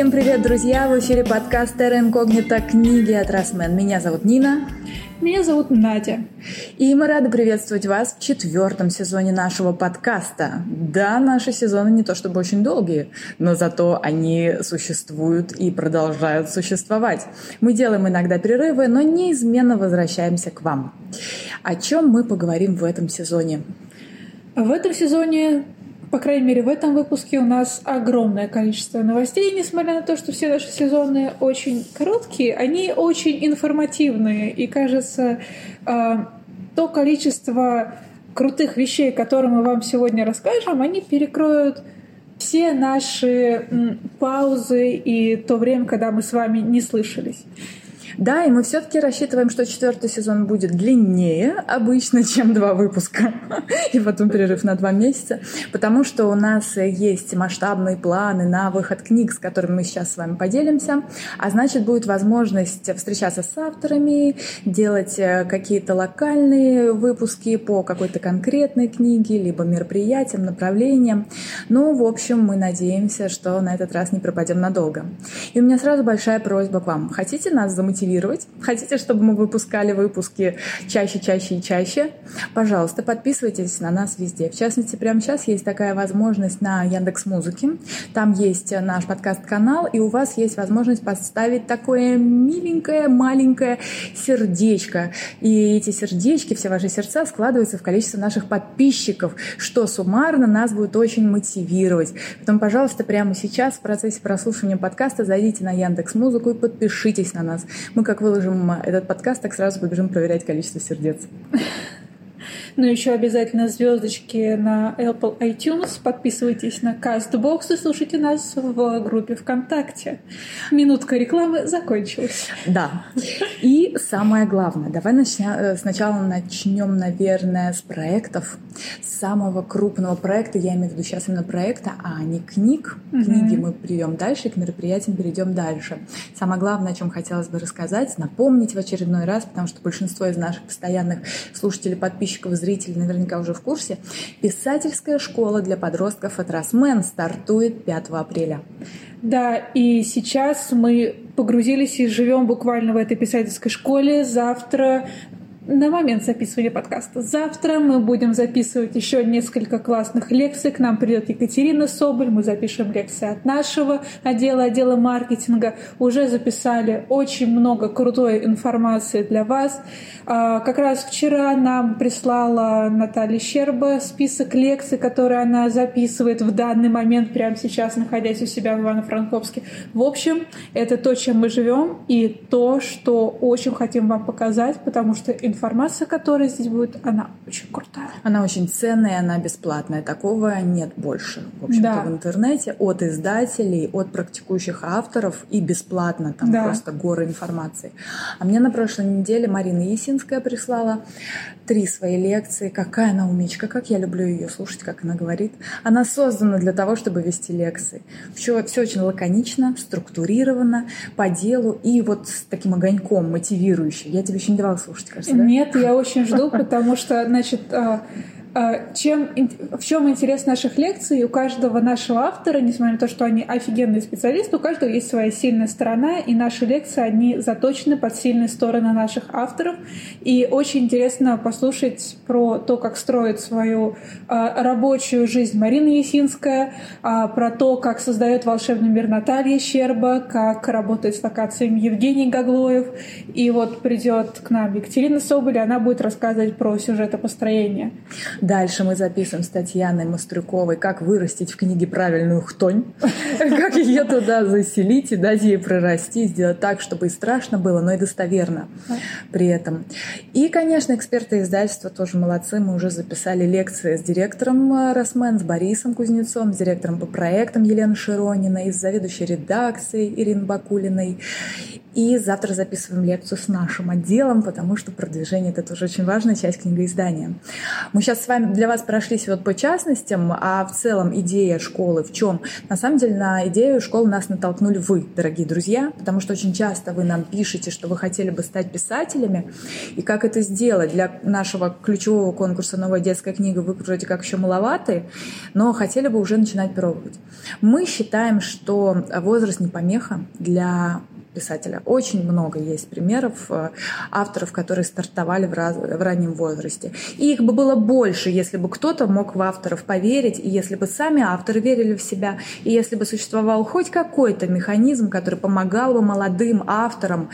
Всем привет, друзья! В эфире подкаст «Терра инкогнито. Книги от Росмен». Меня зовут Нина. Меня зовут Надя. И мы рады приветствовать вас в четвертом сезоне нашего подкаста. Да, наши сезоны не то чтобы очень долгие, но зато они существуют и продолжают существовать. Мы делаем иногда перерывы, но неизменно возвращаемся к вам. О чем мы поговорим в этом сезоне? В этом сезоне по крайней мере, в этом выпуске у нас огромное количество новостей, несмотря на то, что все наши сезоны очень короткие, они очень информативные. И кажется, а, то количество крутых вещей, которые мы вам сегодня расскажем, они перекроют все наши паузы и то время, когда мы с вами не слышались. Да, и мы все-таки рассчитываем, что четвертый сезон будет длиннее обычно, чем два выпуска, и потом перерыв на два месяца, потому что у нас есть масштабные планы на выход книг, с которыми мы сейчас с вами поделимся, а значит будет возможность встречаться с авторами, делать э, какие-то локальные выпуски по какой-то конкретной книге, либо мероприятиям, направлениям. Ну, в общем, мы надеемся, что на этот раз не пропадем надолго. И у меня сразу большая просьба к вам. Хотите нас замотивировать мотивировать, хотите, чтобы мы выпускали выпуски чаще, чаще и чаще, пожалуйста, подписывайтесь на нас везде. В частности, прямо сейчас есть такая возможность на Яндекс Музыке. Там есть наш подкаст-канал, и у вас есть возможность поставить такое миленькое, маленькое сердечко. И эти сердечки, все ваши сердца складываются в количество наших подписчиков, что суммарно нас будет очень мотивировать. Поэтому, пожалуйста, прямо сейчас в процессе прослушивания подкаста зайдите на Яндекс Музыку и подпишитесь на нас. Мы как выложим этот подкаст, так сразу побежим проверять количество сердец. Ну, еще обязательно звездочки на Apple iTunes. Подписывайтесь на CastBox и слушайте нас в группе ВКонтакте. Минутка рекламы закончилась. Да. И самое главное, давай начнем, э, сначала начнем, наверное, с проектов. С самого крупного проекта, я имею в виду сейчас именно проекта, а не книг. Угу. Книги мы приведем дальше, к мероприятиям перейдем дальше. Самое главное, о чем хотелось бы рассказать, напомнить в очередной раз, потому что большинство из наших постоянных слушателей, подписчиков, зрители наверняка уже в курсе, писательская школа для подростков от Росмен стартует 5 апреля. Да, и сейчас мы погрузились и живем буквально в этой писательской школе. Завтра на момент записывания подкаста. Завтра мы будем записывать еще несколько классных лекций. К нам придет Екатерина Соболь. Мы запишем лекции от нашего отдела, отдела маркетинга. Уже записали очень много крутой информации для вас. А, как раз вчера нам прислала Наталья Щерба список лекций, которые она записывает в данный момент, прямо сейчас, находясь у себя в Ивано-Франковске. В общем, это то, чем мы живем, и то, что очень хотим вам показать, потому что информация информация, которая здесь будет, она очень крутая. Она очень ценная, она бесплатная. Такого нет больше, в общем-то, да. в интернете. От издателей, от практикующих авторов и бесплатно. Там да. просто горы информации. А мне на прошлой неделе Марина Есинская прислала три свои лекции. Какая она умечка, как я люблю ее слушать, как она говорит. Она создана для того, чтобы вести лекции. Все, все очень лаконично, структурировано, по делу и вот с таким огоньком мотивирующим. Я тебе еще не давала слушать, кажется, да? Нет, я очень жду, потому что, значит, а, чем, в чем интерес наших лекций? У каждого нашего автора, несмотря на то, что они офигенные специалисты, у каждого есть своя сильная сторона, и наши лекции, они заточены под сильные стороны наших авторов. И очень интересно послушать про то, как строит свою а, рабочую жизнь Марина Есинская, а, про то, как создает волшебный мир Наталья Щерба, как работает с локациями Евгений Гаглоев. И вот придет к нам Екатерина Соболь, и она будет рассказывать про сюжетопостроение. Дальше мы записываем с Татьяной Мастрюковой, как вырастить в книге правильную хтонь, как ее туда заселить и дать ей прорасти, сделать так, чтобы и страшно было, но и достоверно при этом. И, конечно, эксперты издательства тоже молодцы. Мы уже записали лекции с директором э, Росмен, с Борисом Кузнецом, с директором по проектам Еленой Широниной, с заведующей редакцией Ириной Бакулиной. И завтра записываем лекцию с нашим отделом, потому что продвижение — это тоже очень важная часть книгоиздания. Мы сейчас с вами, для вас прошлись вот по частностям, а в целом идея школы в чем? На самом деле на идею школы нас натолкнули вы, дорогие друзья, потому что очень часто вы нам пишете, что вы хотели бы стать писателями, и как это сделать. Для нашего ключевого конкурса «Новая детская книга» вы вроде как еще маловаты, но хотели бы уже начинать пробовать. Мы считаем, что возраст не помеха для писателя. Очень много есть примеров э, авторов, которые стартовали в, раз, в раннем возрасте. И их бы было больше, если бы кто-то мог в авторов поверить, и если бы сами авторы верили в себя, и если бы существовал хоть какой-то механизм, который помогал бы молодым авторам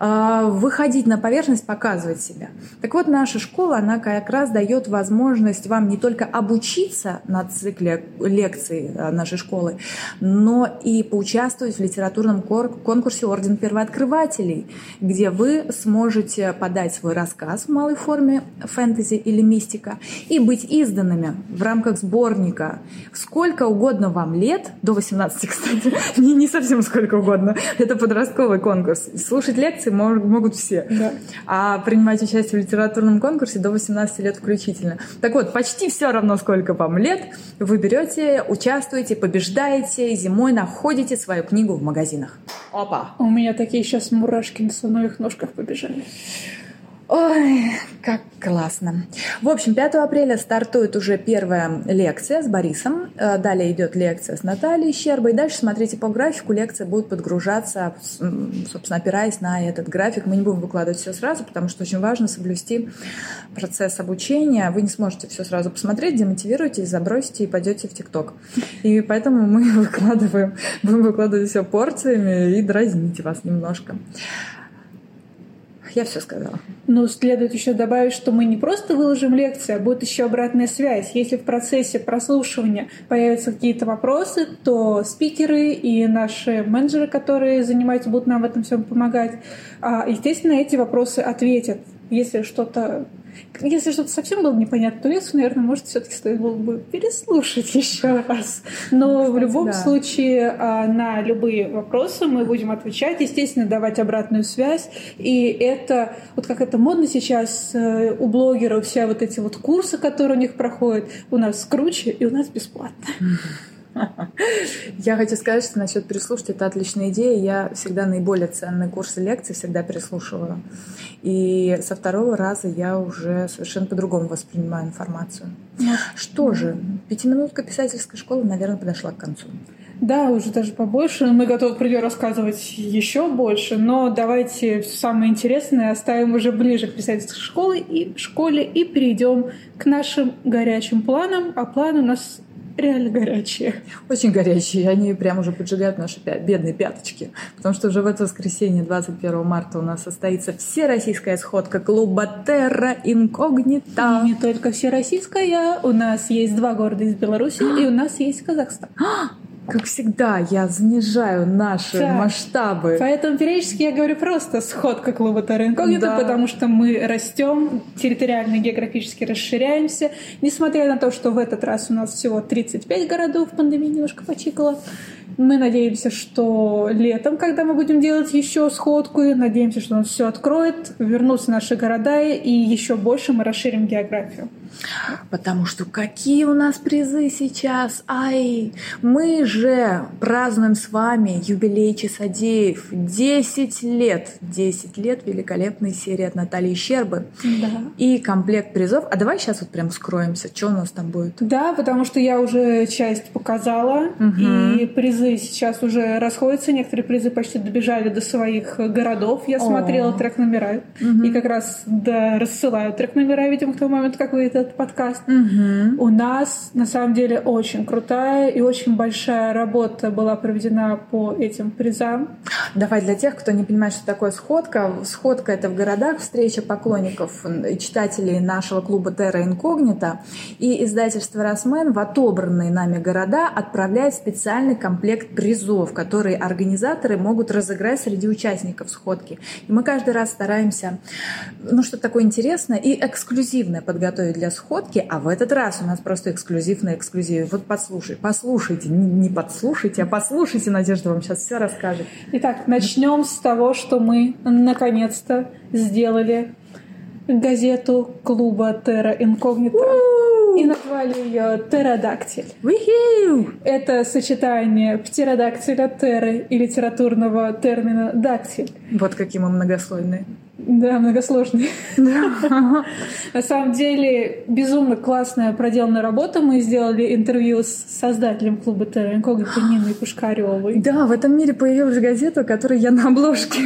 выходить на поверхность, показывать себя. Так вот, наша школа, она как раз дает возможность вам не только обучиться на цикле лекций а, нашей школы, но и поучаствовать в литературном конкурсе «Орден первооткрывателей», где вы сможете подать свой рассказ в малой форме фэнтези или мистика и быть изданными в рамках сборника сколько угодно вам лет, до 18, кстати, не, не совсем сколько угодно, это подростковый конкурс, слушать лекции конкурсе могут все. Да. А принимать участие в литературном конкурсе до 18 лет включительно. Так вот, почти все равно, сколько вам лет, вы берете, участвуете, побеждаете, зимой находите свою книгу в магазинах. Опа! У меня такие сейчас мурашки на слоновых ножках побежали. Ой, как классно. В общем, 5 апреля стартует уже первая лекция с Борисом. Э, далее идет лекция с Натальей Щербой. Дальше смотрите по графику. Лекция будет подгружаться, собственно, опираясь на этот график. Мы не будем выкладывать все сразу, потому что очень важно соблюсти процесс обучения. Вы не сможете все сразу посмотреть, демотивируете, забросите и пойдете в ТикТок. И поэтому мы выкладываем, будем выкладывать все порциями и дразните вас немножко. Я все сказала. Ну, следует еще добавить, что мы не просто выложим лекции, а будет еще обратная связь. Если в процессе прослушивания появятся какие-то вопросы, то спикеры и наши менеджеры, которые занимаются, будут нам в этом всем помогать. А, естественно, эти вопросы ответят. Если что-то если что-то совсем было непонятно, то лекцию, наверное, может, все-таки стоит было бы переслушать еще раз. Но Кстати, в любом да. случае а, на любые вопросы мы будем отвечать, естественно, давать обратную связь. И это, вот как это модно сейчас э, у блогеров, все вот эти вот курсы, которые у них проходят, у нас круче и у нас бесплатно. Я хочу сказать, что насчет переслушать это отличная идея. Я всегда наиболее ценные курсы лекций всегда переслушиваю. И со второго раза я уже совершенно по-другому воспринимаю информацию. Что же, пятиминутка писательской школы, наверное, подошла к концу. Да, уже даже побольше. Мы готовы про нее рассказывать еще больше, но давайте самое интересное оставим уже ближе к писательской школе и школе и перейдем к нашим горячим планам. А план у нас реально горячие. Очень горячие. Они прям уже поджигают наши бедные пяточки. Потому что уже в это воскресенье, 21 марта, у нас состоится всероссийская сходка клуба Терра Инкогнита. И не только всероссийская. У нас есть два города из Беларуси, и у нас есть Казахстан. Как всегда, я занижаю наши так. масштабы. Поэтому периодически я говорю просто сходка клуба Терра да. потому что мы растем, территориально географически расширяемся. Несмотря на то, что в этот раз у нас всего 35 городов, пандемия немножко почикала. Мы надеемся, что летом, когда мы будем делать еще сходку, надеемся, что у нас все откроет, вернутся наши города, и еще больше мы расширим географию. Потому что какие у нас призы сейчас? Ай, мы же празднуем с вами юбилей Часодеев. 10 лет. 10 лет великолепной серии от Натальи Щербы. Да. И комплект призов. А давай сейчас вот прям скроемся, что у нас там будет. Да, потому что я уже часть показала, угу. и призы сейчас уже расходятся. Некоторые призы почти добежали до своих городов. Я О. смотрела трек-номера. Угу. И как раз да, рассылаю трек-номера, видимо, к тому моменту, как вы это этот подкаст. Угу. У нас на самом деле очень крутая и очень большая работа была проведена по этим призам. Давай для тех, кто не понимает, что такое сходка. Сходка — это в городах встреча поклонников и читателей нашего клуба Terra Incognita. И издательство «Росмен» в отобранные нами города отправляет специальный комплект призов, которые организаторы могут разыграть среди участников сходки. И мы каждый раз стараемся ну, что-то такое интересное и эксклюзивное подготовить для сходки, а в этот раз у нас просто эксклюзив на эксклюзиве. Вот послушай, послушайте, не подслушайте, а послушайте, Надежда вам сейчас все расскажет. Итак, начнем с того, что мы наконец-то сделали газету клуба Terra Incognita. и назвали ее птеродактиль. Это сочетание птеродактиля теры и литературного термина дактиль. Вот какие мы многослойные. Да, многосложный. Да. На самом деле, безумно классная проделанная работа. Мы сделали интервью с создателем клуба Терра Инкогнито Ниной Пушкаревой. Да, в этом мире появилась газета, которой я на обложке.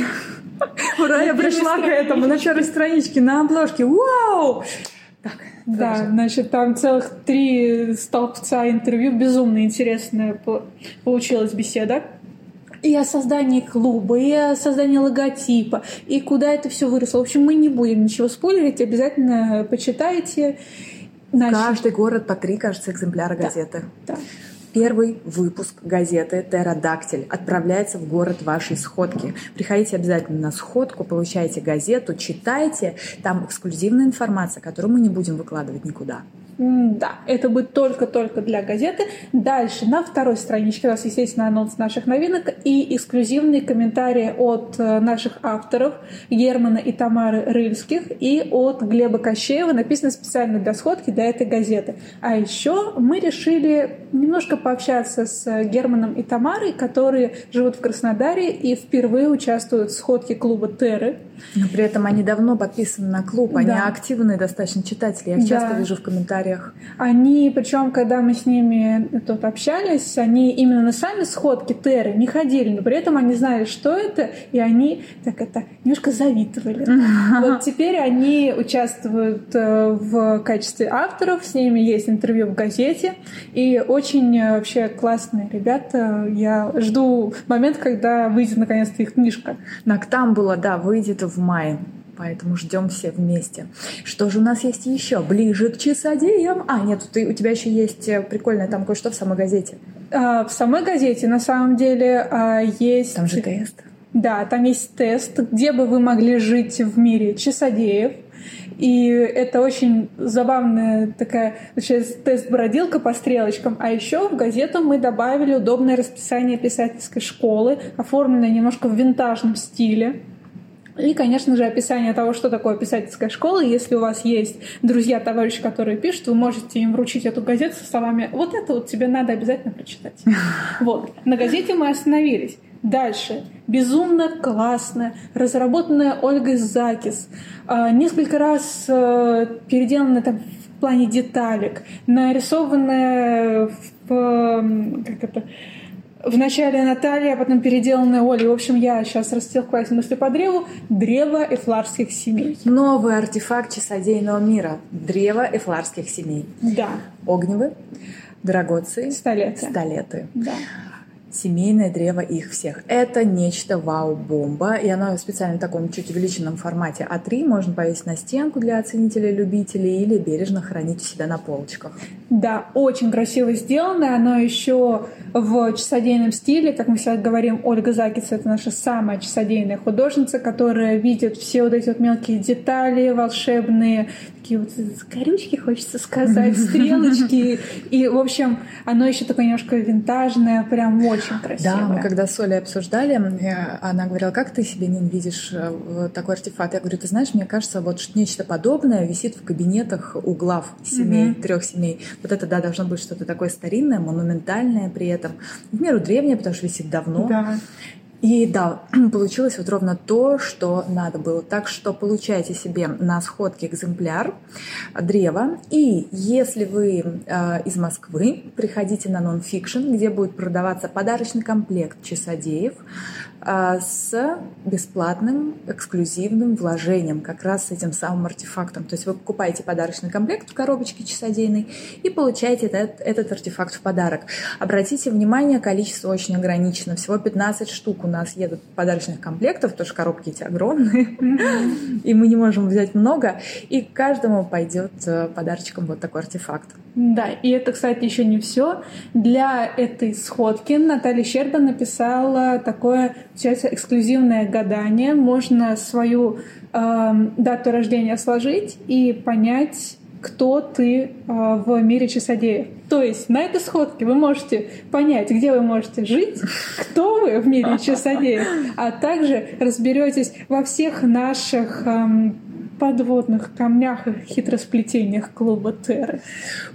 Ура, я пришла к этому на первой страничке, на обложке. Вау! Так, да, значит, там целых три столбца интервью. Безумно интересная получилась беседа и о создании клуба, и о создании логотипа, и куда это все выросло. В общем, мы не будем ничего спойлерить, обязательно почитайте. Значит... Каждый город по три, кажется, экземпляра газеты. Да. Первый выпуск газеты «Терродактиль» отправляется в город вашей сходки. Приходите обязательно на сходку, получайте газету, читайте. Там эксклюзивная информация, которую мы не будем выкладывать никуда. Да, это будет только-только для газеты. Дальше на второй страничке у нас, естественно, анонс наших новинок и эксклюзивные комментарии от э, наших авторов Германа и Тамары Рыльских и от Глеба Кощеева, написано специально для сходки для этой газеты. А еще мы решили немножко пообщаться с Германом и Тамарой, которые живут в Краснодаре и впервые участвуют в сходке клуба Терры. Но при этом они давно подписаны на клуб, они да. активные достаточно читатели. Я их да. часто вижу в комментариях. Они, причем, когда мы с ними тут общались, они именно на сами сходки Терры не ходили, но при этом они знали, что это, и они так это немножко завидовали. Вот теперь они участвуют э, в качестве авторов, с ними есть интервью в газете, и очень э, вообще классные ребята. Я жду момент, когда выйдет наконец-то их книжка. Нактамбула, да, выйдет в мае. Поэтому ждем все вместе. Что же у нас есть еще? Ближе к часодеям. А, нет, ты, у тебя еще есть э, прикольное там кое-что в самой газете. А, в самой газете на самом деле а, есть... Там же тест. Да, там есть тест, где бы вы могли жить в мире часодеев. И это очень забавная такая сейчас тест-бродилка по стрелочкам. А еще в газету мы добавили удобное расписание писательской школы, оформленное немножко в винтажном стиле. И, конечно же, описание того, что такое писательская школа. Если у вас есть друзья, товарищи, которые пишут, вы можете им вручить эту газету со словами «Вот это вот тебе надо обязательно прочитать». Вот. На газете мы остановились. Дальше. Безумно классно, разработанная Ольгой Закис. А, несколько раз э, переделанная там в плане деталек, нарисованная в... Как это Вначале Наталья, а потом переделанная Оля. В общем, я сейчас растелкалась мысли по древу. Древо эфларских семей. Новый артефакт часодейного мира. Древо эфларских семей. Да. Огневы, драгоции, столеты. столеты. Да семейное древо их всех. Это нечто вау-бомба, и оно специально в таком чуть увеличенном формате А3 можно повесить на стенку для оценителей, любителей или бережно хранить у себя на полочках. Да, очень красиво сделано. Оно еще в часодейном стиле, как мы всегда говорим, Ольга Закиц — это наша самая часодейная художница, которая видит все вот эти вот мелкие детали волшебные, такие вот корючки, хочется сказать, стрелочки. И, в общем, оно еще такое немножко винтажное, прям очень красивое. Да, мы когда с Олей обсуждали, э, она говорила, как ты себе не видишь э, такой артефакт? Я говорю, ты знаешь, мне кажется, вот нечто подобное висит в кабинетах у глав семей, mm-hmm. трех семей. Вот это, да, должно быть что-то такое старинное, монументальное при этом. В меру древнее, потому что висит давно. Да. И да, получилось вот ровно то, что надо было. Так что получайте себе на сходке экземпляр древа. И если вы э, из Москвы, приходите на нонфикшн, где будет продаваться подарочный комплект часодеев с бесплатным эксклюзивным вложением, как раз с этим самым артефактом. То есть вы покупаете подарочный комплект в коробочке часодейной и получаете этот, этот артефакт в подарок. Обратите внимание, количество очень ограничено, всего 15 штук у нас едут подарочных комплектов, потому что коробки эти огромные, и мы не можем взять много, и каждому пойдет э, подарочком вот такой артефакт. Да, и это, кстати, еще не все. Для этой сходки Наталья Щерба написала такое, сейчас эксклюзивное гадание. Можно свою э, дату рождения сложить и понять, кто ты э, в мире часодеев. То есть на этой сходке вы можете понять, где вы можете жить, кто вы в мире часодеев, а также разберетесь во всех наших эм, подводных камнях и хитросплетениях клуба Терры?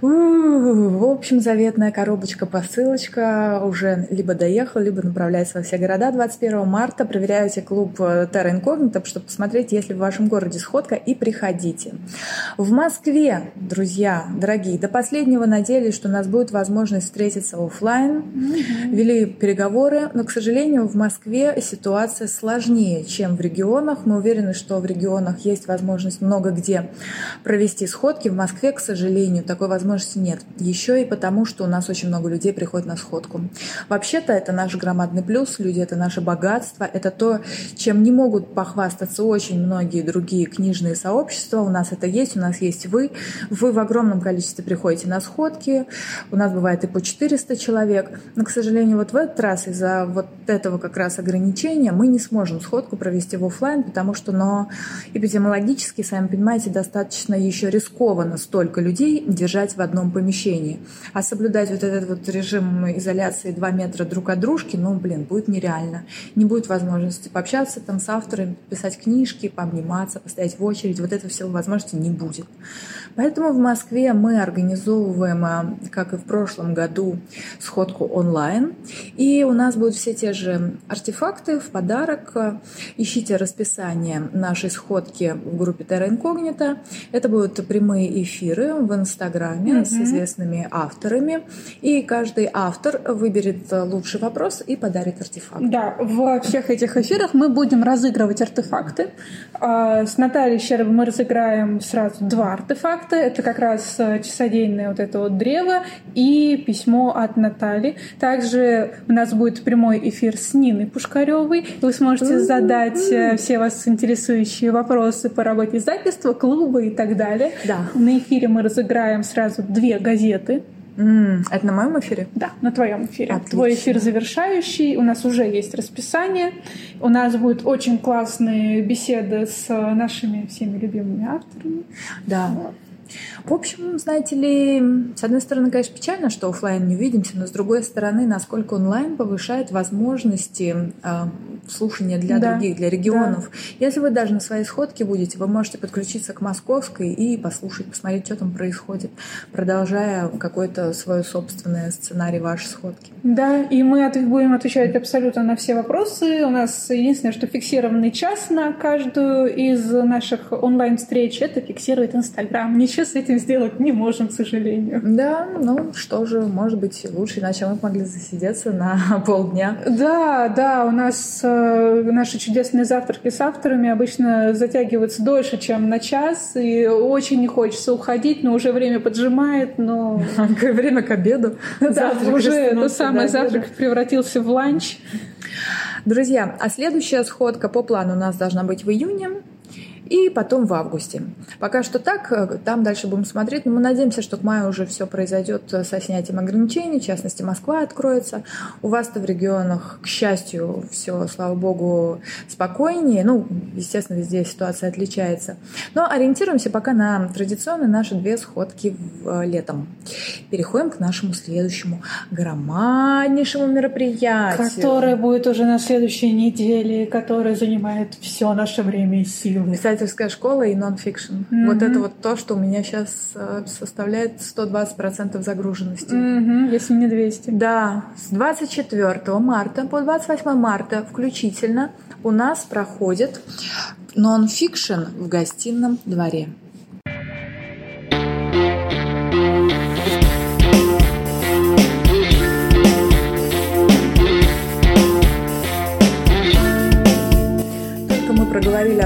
В общем, заветная коробочка, посылочка уже либо доехала, либо направляется во все города. 21 марта проверяете клуб Терра Инкогнита, чтобы посмотреть, есть ли в вашем городе сходка, и приходите. В Москве, друзья, дорогие, до последнего надеялись, что у нас будет возможность встретиться офлайн. Mm-hmm. Вели переговоры, но, к сожалению, в Москве ситуация сложнее, чем в регионах. Мы уверены, что в регионах есть возможность много где провести сходки. В Москве, к сожалению, такой возможности нет. Еще и потому, что у нас очень много людей приходит на сходку. Вообще-то это наш громадный плюс. Люди — это наше богатство. Это то, чем не могут похвастаться очень многие другие книжные сообщества. У нас это есть, у нас есть вы. Вы в огромном количестве приходите на сходки. У нас бывает и по 400 человек. Но, к сожалению, вот в этот раз из-за вот этого как раз ограничения мы не сможем сходку провести в офлайн, потому что, но эпидемиологически, сами понимаете, достаточно еще рискованно столько людей держать в одном помещении. А соблюдать вот этот вот режим изоляции 2 метра друг от дружки, ну, блин, будет нереально. Не будет возможности пообщаться там с авторами, писать книжки, пообниматься, постоять в очередь. Вот этого всего возможности не будет. Поэтому в Москве мы организовываем, а, как и в прошлом году, сходку онлайн. И у нас будут все те же артефакты в подарок. Ищите расписание нашей сходки в группе Terra Incognita. Это будут прямые эфиры в Инстаграме mm-hmm. с известными авторами. И каждый автор выберет лучший вопрос и подарит артефакт. Да, во всех этих эфирах мы будем разыгрывать артефакты. А, с Натальей Щербой мы разыграем сразу два артефакта. Это как раз э, часодейное вот это вот древо и письмо от Натальи. Также у нас будет прямой эфир с Ниной Пушкаревой. Вы сможете задать э, все вас интересующие вопросы по работе издательства, клуба и так далее. Да. На эфире мы разыграем сразу две газеты Mm, это на моем эфире? Да, на твоем эфире. Отлично. Твой эфир завершающий. У нас уже есть расписание. У нас будут очень классные беседы с нашими всеми любимыми авторами. Да. Вот. В общем, знаете ли, с одной стороны, конечно, печально, что офлайн не увидимся, но с другой стороны, насколько онлайн повышает возможности э, слушания для да. других, для регионов. Да. Если вы даже на своей сходке будете, вы можете подключиться к московской и послушать, посмотреть, что там происходит, продолжая какой-то свой собственный сценарий вашей сходки. Да, и мы будем отвечать абсолютно на все вопросы. У нас единственное, что фиксированный час на каждую из наших онлайн-встреч, это фиксирует Инстаграм. Ничего с этим сделать не можем, к сожалению. Да, ну что же, может быть, лучше, иначе мы могли засидеться на полдня. Да, да, у нас э, наши чудесные завтраки с авторами обычно затягиваются дольше, чем на час, и очень не хочется уходить, но уже время поджимает, но... Время к обеду. Да, уже то самое завтрак превратился в ланч. Друзья, а следующая сходка по плану у нас должна быть в июне и потом в августе. Пока что так, э, там дальше будем смотреть, но мы надеемся, что к маю уже все произойдет э, со снятием ограничений, в частности, Москва откроется. У вас-то в регионах, к счастью, все, слава богу, спокойнее. Ну, естественно, везде ситуация отличается. Но ориентируемся пока на традиционные наши две сходки в, э, летом. Переходим к нашему следующему громаднейшему мероприятию. Которое будет уже на следующей неделе, которое занимает все наше время и силы. Кстати, писательская школа и нон-фикшн. Mm-hmm. Вот это вот то, что у меня сейчас э, составляет 120% загруженности. Mm-hmm, если не 200. Да, с 24 марта по 28 марта включительно у нас проходит нон-фикшн в гостином дворе.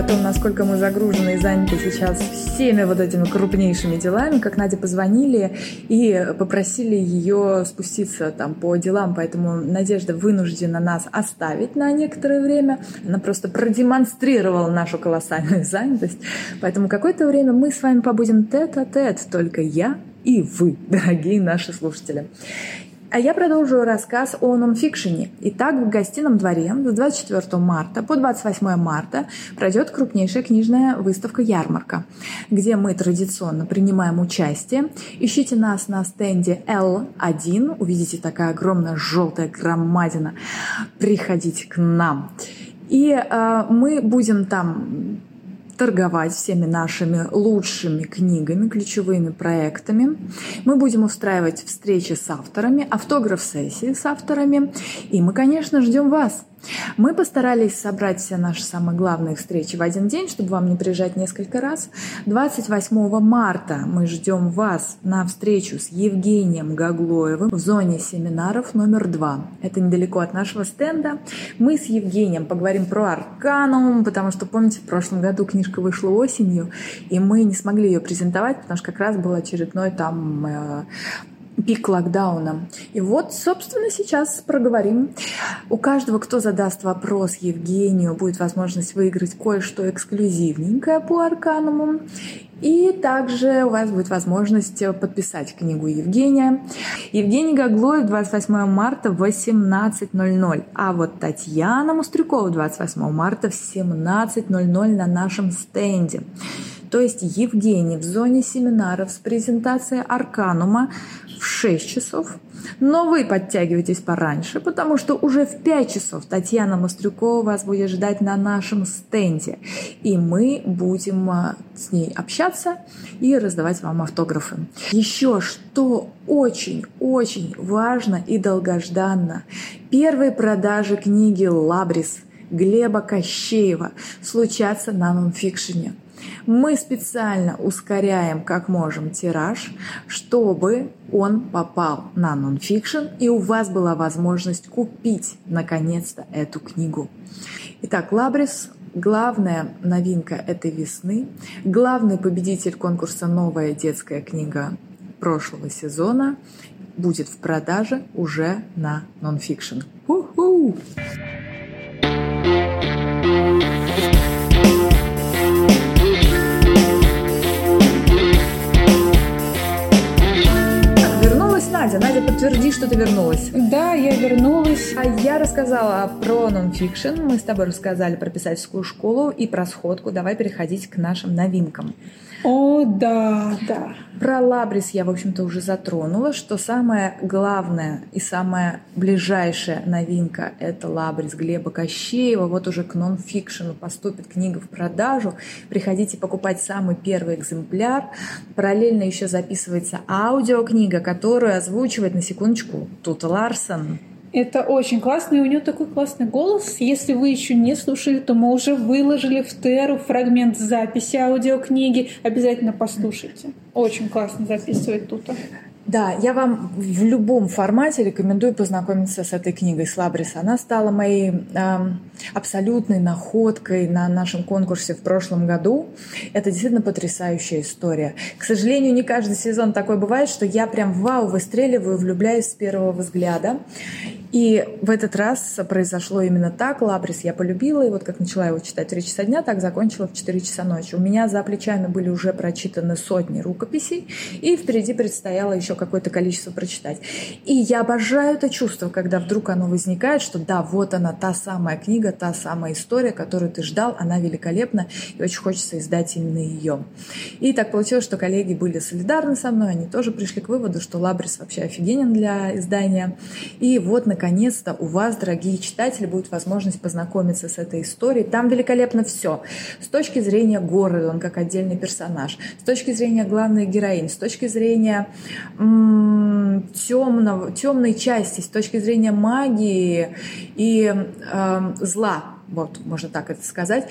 Том, насколько мы загружены и заняты сейчас всеми вот этими крупнейшими делами, как Надя позвонили и попросили ее спуститься там по делам, поэтому Надежда вынуждена нас оставить на некоторое время. Она просто продемонстрировала нашу колоссальную занятость. Поэтому какое-то время мы с вами побудем тет-а-тет, только я и вы, дорогие наши слушатели. А я продолжу рассказ о нонфикшене. Итак, в гостином дворе с 24 марта по 28 марта пройдет крупнейшая книжная выставка «Ярмарка», где мы традиционно принимаем участие. Ищите нас на стенде L1, увидите такая огромная желтая громадина. Приходите к нам. И э, мы будем там торговать всеми нашими лучшими книгами, ключевыми проектами. Мы будем устраивать встречи с авторами, автограф-сессии с авторами. И мы, конечно, ждем вас. Мы постарались собрать все наши самые главные встречи в один день, чтобы вам не приезжать несколько раз. 28 марта мы ждем вас на встречу с Евгением Гаглоевым в зоне семинаров номер два. Это недалеко от нашего стенда. Мы с Евгением поговорим про Арканум, потому что, помните, в прошлом году книжка вышла осенью, и мы не смогли ее презентовать, потому что как раз был очередной там э, пик локдауна. И вот, собственно, сейчас проговорим. У каждого, кто задаст вопрос Евгению, будет возможность выиграть кое-что эксклюзивненькое по Аркануму. И также у вас будет возможность подписать книгу Евгения. Евгений Гаглоев 28 марта в 18.00. А вот Татьяна Мустрюкова 28 марта в 17.00 на нашем стенде. То есть Евгений в зоне семинаров с презентацией Арканума в 6 часов. Но вы подтягивайтесь пораньше, потому что уже в 5 часов Татьяна Мострюкова вас будет ждать на нашем стенде. И мы будем а, с ней общаться и раздавать вам автографы. Еще что очень-очень важно и долгожданно. Первые продажи книги «Лабрис» Глеба Кощеева случатся на нонфикшене. Мы специально ускоряем как можем тираж, чтобы он попал на нонфикшн, и у вас была возможность купить наконец-то эту книгу. Итак, Лабрис главная новинка этой весны, главный победитель конкурса «Новая детская книга» прошлого сезона будет в продаже уже на нонфикшн. У-ху! Надя. Надя, подтверди, что ты вернулась. Да, я вернулась. А я рассказала про нонфикшн. Мы с тобой рассказали про писательскую школу и про сходку. Давай переходить к нашим новинкам. О, да, да. Про Лабрис я, в общем-то, уже затронула, что самое главное и самая ближайшая новинка – это Лабрис Глеба Кощеева. Вот уже к нонфикшену поступит книга в продажу. Приходите покупать самый первый экземпляр. Параллельно еще записывается аудиокнига, которую озвучивает, на секундочку, Тута Ларсон. Это очень классно, и у нее такой классный голос. Если вы еще не слушали, то мы уже выложили в Теру фрагмент записи аудиокниги. Обязательно послушайте. Очень классно записывает тут. Да, я вам в любом формате рекомендую познакомиться с этой книгой Слабрис. Она стала моей э, абсолютной находкой на нашем конкурсе в прошлом году. Это действительно потрясающая история. К сожалению, не каждый сезон такой бывает, что я прям вау, выстреливаю, влюбляюсь с первого взгляда. И в этот раз произошло именно так. Лабрис я полюбила, и вот как начала его читать в 3 часа дня, так закончила в 4 часа ночи. У меня за плечами были уже прочитаны сотни рукописей, и впереди предстояло еще какое-то количество прочитать. И я обожаю это чувство, когда вдруг оно возникает, что да, вот она, та самая книга, та самая история, которую ты ждал, она великолепна, и очень хочется издать именно ее. И так получилось, что коллеги были солидарны со мной, они тоже пришли к выводу, что Лабрис вообще офигенен для издания. И вот, наконец наконец-то у вас, дорогие читатели, будет возможность познакомиться с этой историей. Там великолепно все. С точки зрения горы, он как отдельный персонаж, с точки зрения главной героини, с точки зрения темного, темной части, с точки зрения магии и э, зла вот, можно так это сказать.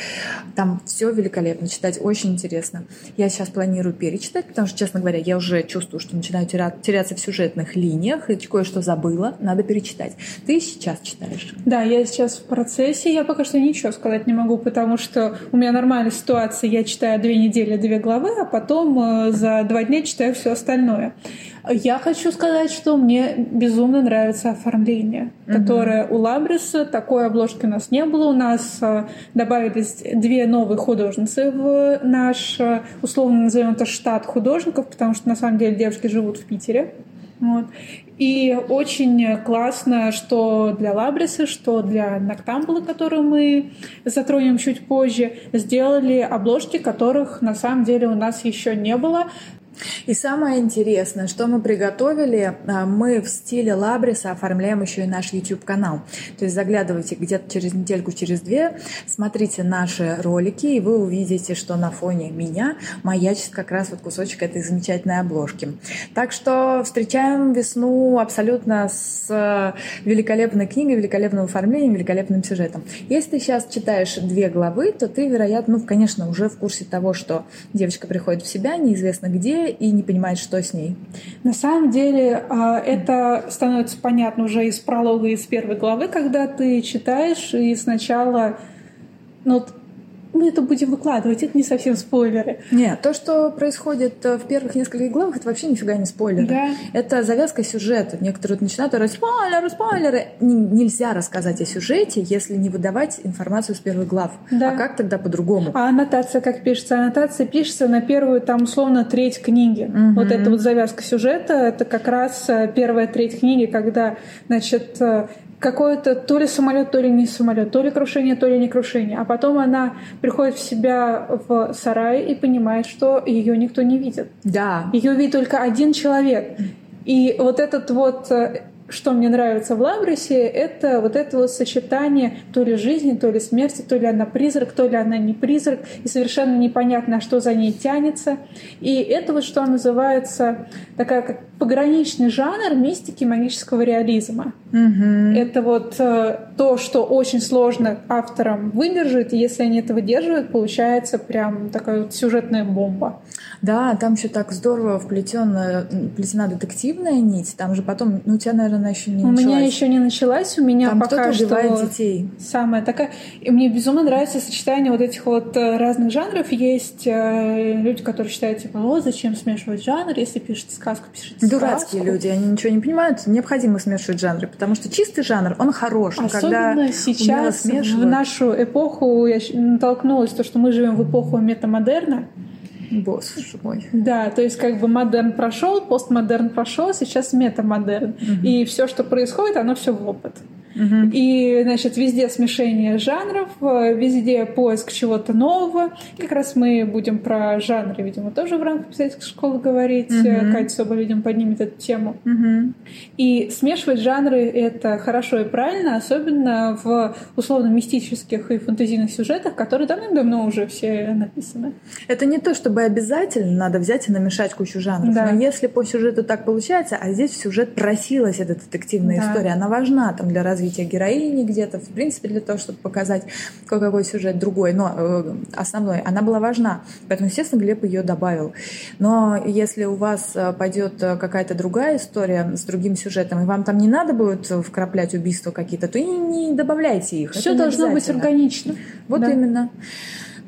Там все великолепно, читать очень интересно. Я сейчас планирую перечитать, потому что, честно говоря, я уже чувствую, что начинаю теряться в сюжетных линиях, и кое-что забыла, надо перечитать. Ты сейчас читаешь? Да, я сейчас в процессе, я пока что ничего сказать не могу, потому что у меня нормальная ситуация, я читаю две недели, две главы, а потом э, за два дня читаю все остальное. Я хочу сказать, что мне безумно нравится оформление, mm-hmm. которое у Лабриса. Такой обложки у нас не было. У нас а, добавились две новые художницы в наш, а, условно назовем это, штат художников, потому что на самом деле девушки живут в Питере. Вот. И очень классно, что для Лабриса, что для Ноктамбула, которую мы затронем чуть позже, сделали обложки, которых на самом деле у нас еще не было. И самое интересное, что мы приготовили, а, мы в стиле Лабриса оформляем еще и наш YouTube-канал. То есть заглядывайте где-то через недельку, через две, смотрите наши ролики, и вы увидите, что на фоне меня маячит как раз вот кусочек этой замечательной обложки. Так что встречаем весну абсолютно с э, великолепной книгой, великолепным оформлением, великолепным сюжетом. Если ты сейчас читаешь две главы, то ты, вероятно, ну, конечно, уже в курсе того, что девочка приходит в себя, неизвестно где, и не понимает, что с ней. На самом деле а, это становится понятно уже из пролога, из первой главы, когда ты читаешь, и сначала ну, мы это будем выкладывать, это не совсем спойлеры. Нет, то, что происходит э, в первых нескольких главах, это вообще нифига не спойлеры. Да. Это завязка сюжета. Некоторые начинают говорить, спойлеры, спойлеры. Н- нельзя рассказать о сюжете, если не выдавать информацию с первых глав. Да. А как тогда по-другому? А аннотация как пишется? Аннотация пишется на первую, там, условно, треть книги. Мгм. Вот эта вот завязка сюжета, это как раз э, первая треть книги, когда, значит, какой-то то ли самолет, то ли не самолет, то ли крушение, то ли не крушение. А потом она приходит в себя в сарай и понимает, что ее никто не видит. Да. Ее видит только один человек. И вот этот вот э, что мне нравится в Лабрисе, это вот это вот сочетание то ли жизни, то ли смерти, то ли она призрак, то ли она не призрак, и совершенно непонятно, что за ней тянется. И это вот что называется такая как пограничный жанр мистики магического реализма. Мгм. Это вот э, то, что очень сложно авторам выдержать, и если они это выдерживают, получается прям такая вот сюжетная бомба. Да, там еще так здорово вплетена, вплетена детективная нить. Там же потом, ну, у тебя, наверное, еще не у началась. меня еще не началась, у меня Там пока кто-то что детей. самая такая. И мне безумно нравится сочетание вот этих вот э, разных жанров. Есть э, люди, которые считают, типа, о, зачем смешивать жанр, если пишете сказку, пишите Дурацкие сказку. люди, они ничего не понимают. Необходимо смешивать жанры, потому что чистый жанр, он хорош. Но когда Особенно умело сейчас, в нашу эпоху, я натолкнулась, то, что мы живем в эпоху метамодерна. Босс мой. Да, то есть как бы модерн прошел, постмодерн прошел, сейчас метамодерн. И все, что происходит, оно все в опыт. И, значит, везде смешение жанров, э, везде поиск чего-то нового. Как раз мы будем про жанры, видимо, тоже в рамках писательской школы говорить. Мгм. Катя Соболь, поднимет эту тему. Мгм. И смешивать жанры — это хорошо и правильно, особенно в условно-мистических и фантазийных сюжетах, которые давным-давно уже все написаны. Это не то, чтобы обязательно надо взять и намешать кучу жанров. Да. Но если по сюжету так получается, а здесь в сюжет просилась эта детективная Да. история, она важна там для развития героини где-то, в принципе, для того, чтобы показать какой сюжет другой, но э, основной, она была важна. Поэтому, естественно, Глеб ее добавил. Но если у вас э, пойдет э, какая-то другая история с другим сюжетом, и вам там не надо будет вкраплять убийства какие-то, то и не добавляйте их. Все должно быть органично. Вот Да. именно.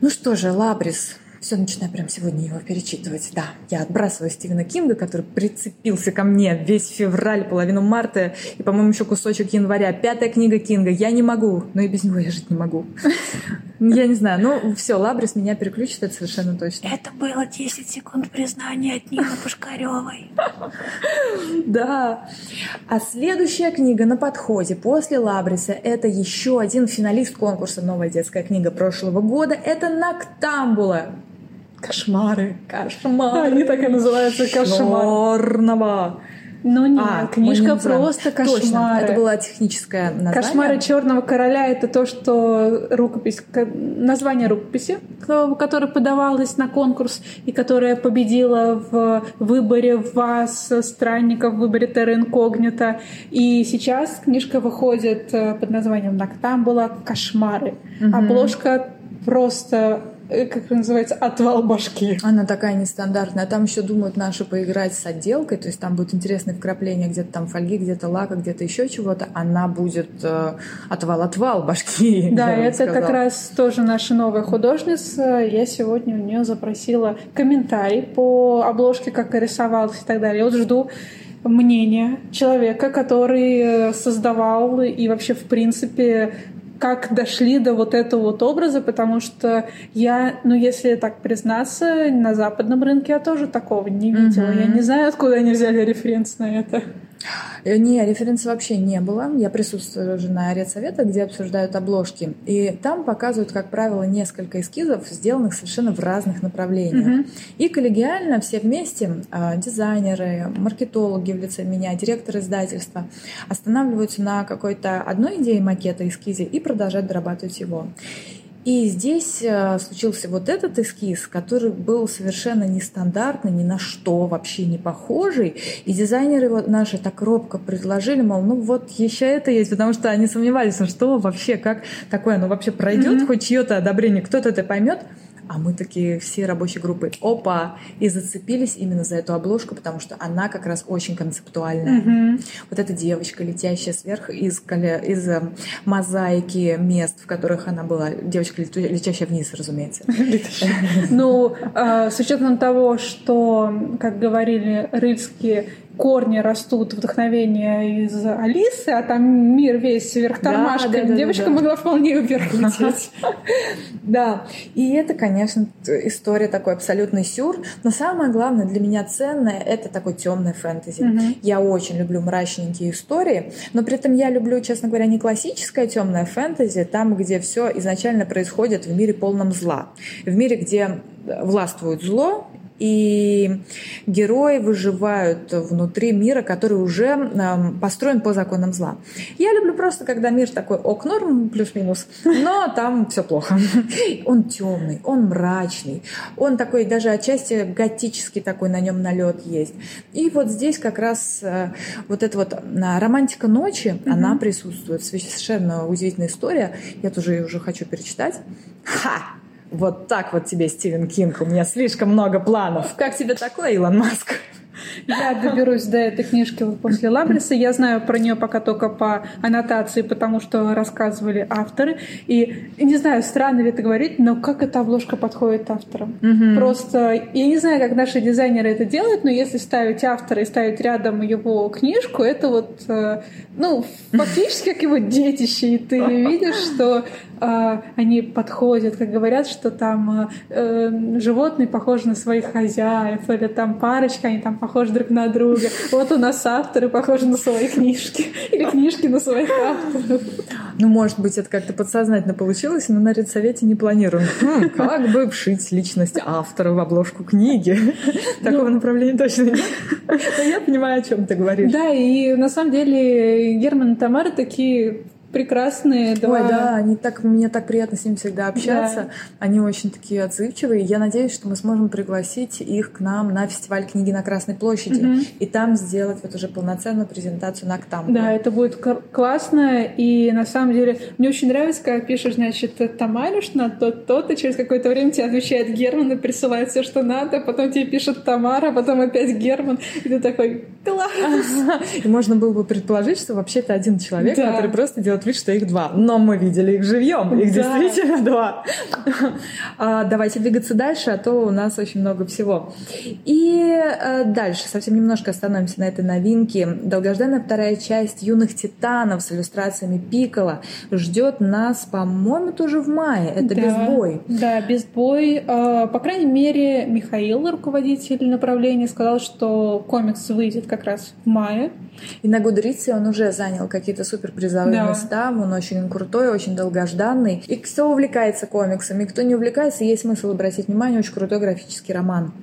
Ну что же, Лабрис. Все, начинаю прям сегодня его перечитывать. Да, я отбрасываю Стивена Кинга, который прицепился ко мне весь февраль, половину марта и, по-моему, еще кусочек января. Пятая книга Кинга. Я не могу. Но и без него я жить не могу. Я не знаю. Ну, все, Лабрис меня переключит, это совершенно точно. Это было 10 секунд признания от Нины Пушкаревой. Да. А следующая книга на подходе после Лабриса — это еще один финалист конкурса «Новая детская книга» прошлого года. Это «Ноктамбула». Кошмары, кошмары. Они так и называются «Кошмар». Черного. Ну нет, А, книжка просто Точно, кошмары. это было техническое название. Кошмары черного короля это то, что рукопись, ко- название рукописи, которая подавалась на конкурс и которая победила в выборе вас, странников, в выборе Терра Инкогнита. И сейчас книжка выходит э, под названием «Ноктамбула. Кошмары». Обложка просто, как это называется, отвал башки. Она такая нестандартная. Там еще думают наши поиграть с отделкой, то есть там будет интересное вкрапление где-то там фольги, где-то лака, где-то еще чего-то. Она будет э, отвал-отвал башки. Да, это как сказала. раз тоже наша новая художница. Я сегодня у нее запросила комментарий по обложке, как и рисовалась и так далее. Я вот жду мнения человека, который э, создавал и вообще в принципе как дошли до вот этого вот образа, потому что я, ну если так признаться, на западном рынке я тоже такого не видела. Мгм. Я не знаю, откуда они взяли референс на это. Э, не, референса вообще не было. Я присутствую уже на редсовета, где обсуждают обложки. И там показывают, как правило, несколько эскизов, сделанных совершенно в разных направлениях. Угу. И коллегиально все вместе, а, дизайнеры, маркетологи в лице меня, директор издательства, останавливаются на какой-то одной идее макета эскизе и продолжают дорабатывать его. И здесь э, случился вот этот эскиз, который был совершенно нестандартный, ни на что вообще не похожий. И дизайнеры вот наши так робко предложили, мол, ну вот еще это есть, потому что они сомневались, ну что вообще, как такое, ну вообще пройдет mm-hmm. хоть чье-то одобрение, кто-то это поймет. А мы такие все рабочие группы, опа, и зацепились именно за эту обложку, потому что она как раз очень концептуальная. Mm-hmm. Вот эта девочка, летящая сверху из, из э, мозаики мест, в которых она была. Девочка, летящая вниз, разумеется. Ну, а, с учетом того, что, как говорили рыльские корни растут вдохновение из Алисы, а там мир весь вверх тормашкой. Да, да, да, Девочка да, да. могла вполне вверх лететь. Да, и это, конечно, история такой абсолютный сюр. Но самое главное для меня ценное — это такой темный фэнтези. Я очень люблю мрачненькие истории, но при этом я люблю, честно говоря, не классическое темное фэнтези, там, где все изначально происходит в мире полном зла. В мире, где властвует зло, и герои выживают внутри мира, который уже э, построен по законам зла. Я люблю просто, когда мир такой ок норм плюс-минус, но там все плохо. Он темный, он мрачный, он такой даже отчасти готический такой на нем налет есть. И вот здесь как раз э, вот эта вот э, романтика ночи, mm-hmm. она присутствует. Совершенно удивительная история. Я тоже ее уже хочу перечитать. Ха! Вот так вот тебе, Стивен Кинг, у меня слишком много планов. Как тебе такое, Илон Маск? Я доберусь до этой книжки после Лабриса. Я знаю про нее пока только по аннотации, потому что рассказывали авторы. И не знаю, странно ли это говорить, но как эта обложка подходит авторам. Угу. Просто я не знаю, как наши дизайнеры это делают, но если ставить автора и ставить рядом его книжку, это вот, э, ну, фактически как его детище. И ты видишь, что э, они подходят, как говорят, что там э, животные похожи на своих хозяев, или там парочка, они там похожи друг на друга. Вот у нас авторы похожи на свои книжки. Или книжки на своих авторов. Ну, может быть, это как-то подсознательно получилось, но на редсовете не планируем. Хм, как бы вшить личность автора в обложку книги? Такого ну, направления точно нет. Но я понимаю, о чем ты говоришь. Да, и на самом деле Герман и Тамара такие прекрасные два... Ой, да, они так, мне так приятно с ними всегда общаться. Да. Они очень такие отзывчивые. Я надеюсь, что мы сможем пригласить их к нам на фестиваль книги на Красной площади угу. и там сделать вот уже полноценную презентацию на КТАМ. Да, это будет классно. И на самом деле мне очень нравится, когда пишешь, значит, Тамаришна, то-то, и через какое-то время тебе отвечает Герман и присылает все, что надо, потом тебе пишет Тамара, потом опять Герман, и ты такой, класс! И можно было бы предположить, что вообще это один человек, который просто делает вид, что их два. Но мы видели их живьем. Их да. действительно два. а, давайте двигаться дальше, а то у нас очень много всего. И а, дальше совсем немножко остановимся на этой новинке. Долгожданная вторая часть «Юных титанов» с иллюстрациями Пикала ждет нас, по-моему, тоже в мае. Это да. «Безбой». Да, «Безбой». А, по крайней мере, Михаил, руководитель направления, сказал, что комикс выйдет как раз в мае. И на Гудрице он уже занял какие-то суперпризовые да. места. Он очень крутой, очень долгожданный. И кто увлекается комиксами, кто не увлекается, есть смысл обратить внимание, очень крутой графический роман.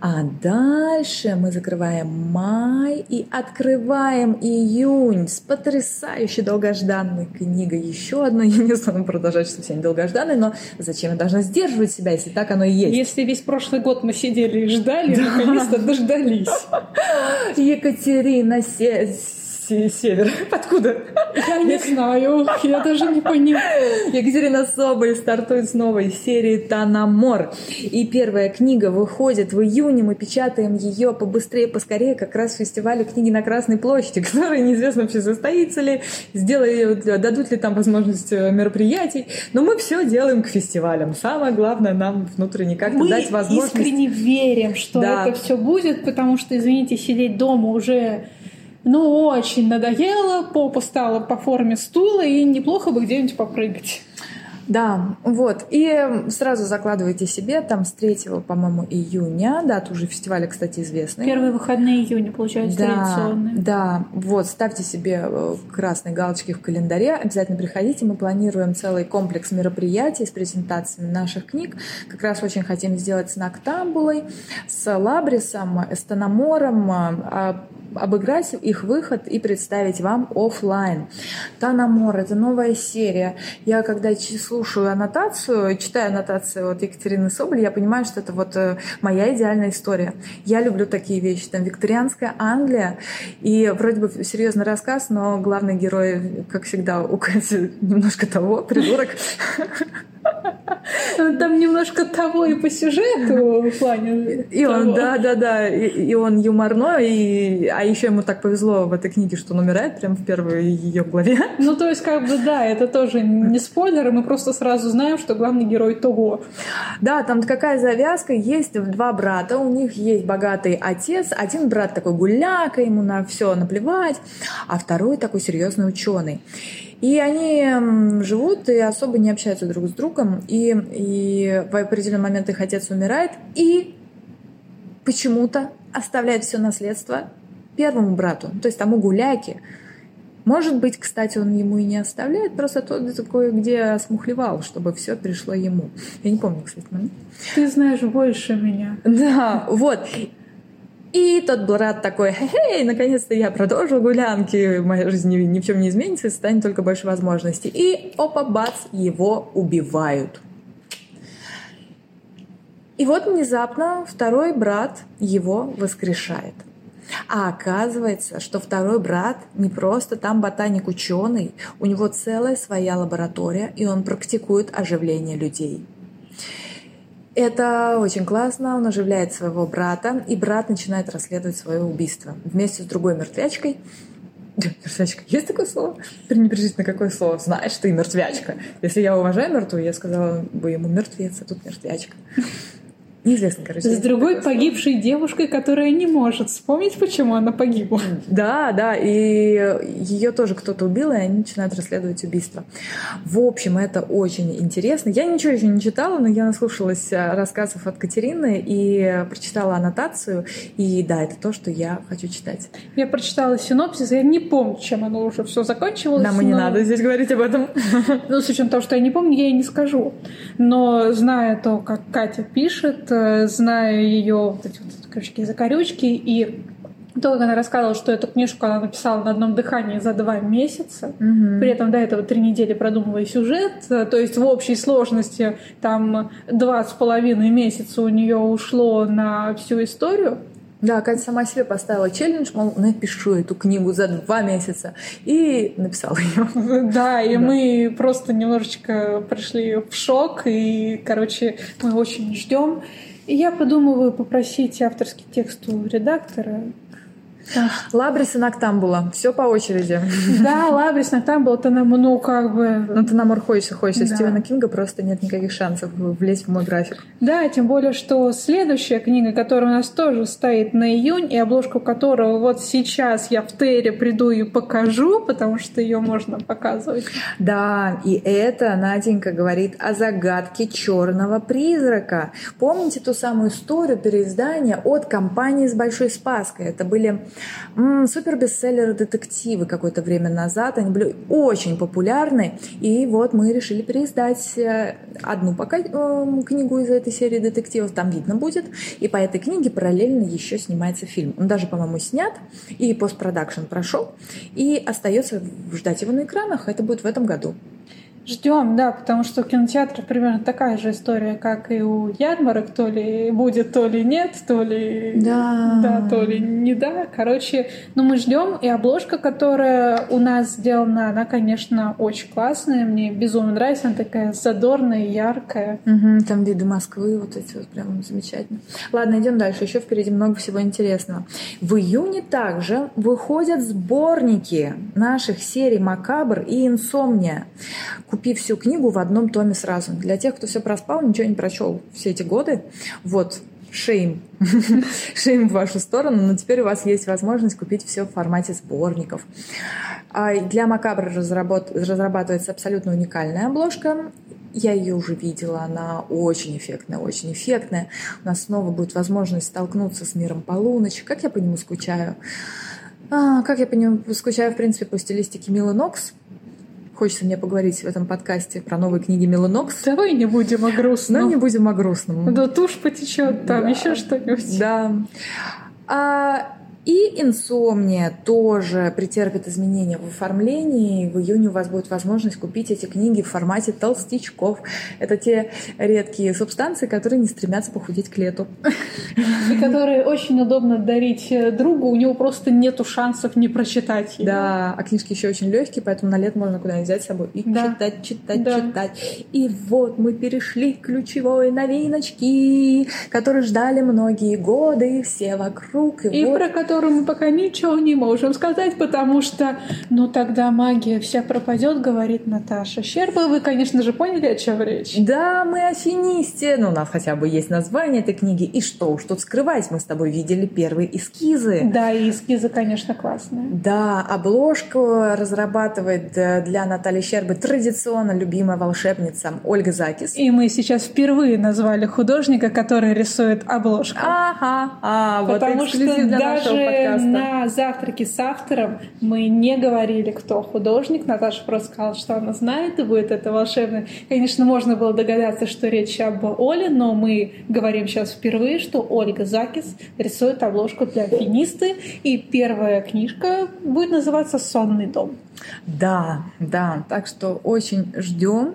А дальше мы закрываем май и открываем июнь с потрясающей долгожданной книгой. Еще одной. Я не стану продолжать, что все долгожданные, но зачем я должна сдерживать себя, если так оно и есть? Если весь прошлый год мы сидели и ждали, наконец-то дождались. Екатерина север. Откуда? Я не знаю, я даже не понимаю. Екатерина Соболь стартует с новой серии «Танамор». И первая книга выходит в июне. Мы печатаем ее побыстрее, поскорее, как раз в фестивале книги на Красной площади, который неизвестно вообще состоится ли, сделают, дадут ли там возможность э, мероприятий. Но мы все делаем к фестивалям. Самое главное нам внутренне как-то мы дать возможность... Мы искренне верим, что да. это все будет, потому что, извините, сидеть дома уже ну, очень надоело, попа стала по форме стула, и неплохо бы где-нибудь попрыгать. Да, вот. И сразу закладывайте себе там с 3, по-моему, июня, дата уже фестиваля, кстати, известный. Первые выходные июня, получается, да, традиционные. Да, вот, ставьте себе э, красные галочки в календаре, обязательно приходите, мы планируем целый комплекс мероприятий с презентациями наших книг. Как раз очень хотим сделать с Нактамбулой, с Лабрисом, Эстономором, а, обыграть их выход и представить вам офлайн. Танамор — это новая серия. Я когда слушаю аннотацию, читаю аннотацию от Екатерины Соболь, я понимаю, что это вот э, моя идеальная история. Я люблю такие вещи. Там викторианская Англия, и вроде бы серьезный рассказ, но главный герой, как всегда, у Кати немножко того, придурок. Там немножко того и по сюжету в плане. И он, да, да, да, и, и он юморной, и, а еще ему так повезло в этой книге, что он умирает прямо в первой ее главе. Ну, то есть, как бы, да, это тоже не спойлер, мы просто сразу знаем, что главный герой того. Да, там какая завязка, есть два брата, у них есть богатый отец, один брат такой гуляка, ему на все наплевать, а второй такой серьезный ученый. И они живут и особо не общаются друг с другом. И, и в определенный момент их отец умирает. И почему-то оставляет все наследство первому брату, то есть тому гуляке. Может быть, кстати, он ему и не оставляет, просто тот такой, где смухлевал, чтобы все пришло ему. Я не помню, кстати, момент. Ты знаешь больше меня. Да, вот. И тот брат такой, хей, наконец-то я продолжил гулянки, в моей жизни ни в чем не изменится, станет только больше возможностей. И опа, бац, его убивают. И вот внезапно второй брат его воскрешает. А оказывается, что второй брат не просто там ботаник ученый, у него целая своя лаборатория, и он практикует оживление людей. Это очень классно, он оживляет своего брата, и брат начинает расследовать свое убийство вместе с другой мертвячкой. Мертвячка, есть такое слово? Пренебрежительно какое слово? Знаешь ты, мертвячка. Если я уважаю мертвую, я сказала бы ему мертвец, а тут мертвячка. Неизвестно, короче. С другой погибшей девушкой, которая не может вспомнить, почему она погибла. Да, да, и ее тоже кто-то убил, и они начинают расследовать убийство. В общем, это очень интересно. Я ничего еще не читала, но я наслушалась э, рассказов от Катерины и прочитала аннотацию. И да, это то, что я хочу читать. Я прочитала синопсис, я не помню, чем оно уже все закончилось. Нам и не надо здесь говорить об этом. Ну, с учетом того, что я не помню, я и не скажу. Но зная то, как Катя пишет, зная ее вот эти вот корочки закорючки и то, как она рассказывала, что эту книжку она написала на одном дыхании за два месяца, угу. при этом до этого три недели продумывая сюжет, э, то есть в общей сложности там два с половиной месяца у нее ушло на всю историю. Да, Катя сама себе поставила челлендж, мол, напишу эту книгу за два месяца. И написала ее. Да, и да. мы просто немножечко пришли в шок. И, короче, мы очень ждем. И я подумываю попросить авторский текст у редактора Лабрис и Нактамбула. Все по очереди. Да, Лабрис, Нактамбула, это нам, ну, как бы... Ну, ты нам хочется, хочется. Да. Стивена Кинга просто нет никаких шансов влезть в мой график. Да, тем более, что следующая книга, которая у нас тоже стоит на июнь, и обложку которого вот сейчас я в Терре приду и покажу, потому что ее можно показывать. Да, и это Наденька говорит о загадке черного призрака. Помните ту самую историю переиздания от компании с Большой Спаской? Это были супер бестселлеры детективы какое-то время назад. Они были очень популярны. И вот мы решили переиздать э, одну пока э, книгу из этой серии детективов. Там видно будет. И по этой книге параллельно еще снимается фильм. Он даже, по-моему, снят и постпродакшн прошел. И остается ждать его на экранах. Это будет в этом году. Ждем, да, потому что в кинотеатрах примерно такая же история, как и у ярмарок, то ли будет, то ли нет, то ли да, да то ли не да. Короче, ну мы ждем, и обложка, которая у нас сделана, она, конечно, очень классная, мне безумно нравится, она такая задорная, яркая. Угу, там виды Москвы, вот эти вот прям замечательно. Ладно, идем дальше, еще впереди много всего интересного. В июне также выходят сборники наших серий «Макабр» и «Инсомния» купив всю книгу в одном томе сразу. Для тех, кто все проспал, ничего не прочел все эти годы, вот, шейм. шейм в вашу сторону, но теперь у вас есть возможность купить все в формате сборников. А для Макабра разработ... разрабатывается абсолютно уникальная обложка. Я ее уже видела, она очень эффектная, очень эффектная. У нас снова будет возможность столкнуться с миром полуночи. Как я по нему скучаю? А, как я по нему скучаю, в принципе, по стилистике Милы Нокс. Хочется мне поговорить в этом подкасте про новые книги Милы Нокс. Давай не будем о грустном. Но не будем о грустном. Да тушь потечет, там Да. еще что-нибудь. Да. А, и инсомния тоже претерпит изменения в оформлении. В июне у вас будет возможность купить эти книги в формате толстячков. Это те редкие субстанции, которые не стремятся похудеть к лету. И которые очень удобно дарить э, другу, у него просто нету шансов не прочитать ее. Да, а книжки еще очень легкие, поэтому на лет можно куда-нибудь взять с собой и Да. читать, читать, Да. читать. И вот мы перешли к ключевой новиночке, которую ждали многие годы, все вокруг. И, И вот про которую мы пока ничего не можем сказать, потому что, ну тогда магия вся пропадет, говорит Наташа Щерба. Вы, конечно же, поняли, о чем речь. Да, мы афинисты. Ну, у нас хотя бы есть название этой книги. И что уж тут скрывать, мы с тобой видели первые эскизы. Да, и эскизы, конечно, классные. Да, обложку разрабатывает э, для Натальи Щербы традиционно любимая волшебница Ольга Закис. И мы сейчас впервые назвали художника, который рисует обложку. Ага, а, вот Потому что даже подкаста. на завтраке с автором мы не говорили, кто художник. Наташа просто сказала, что она знает, и будет это волшебно. Конечно, можно было догадаться, что речь об Оле, но мы говорим сейчас впервые, что Ольга Закис рисует обложку для финисты, и первая книжка будет называться «Сонный дом». Да, да, так что очень ждем.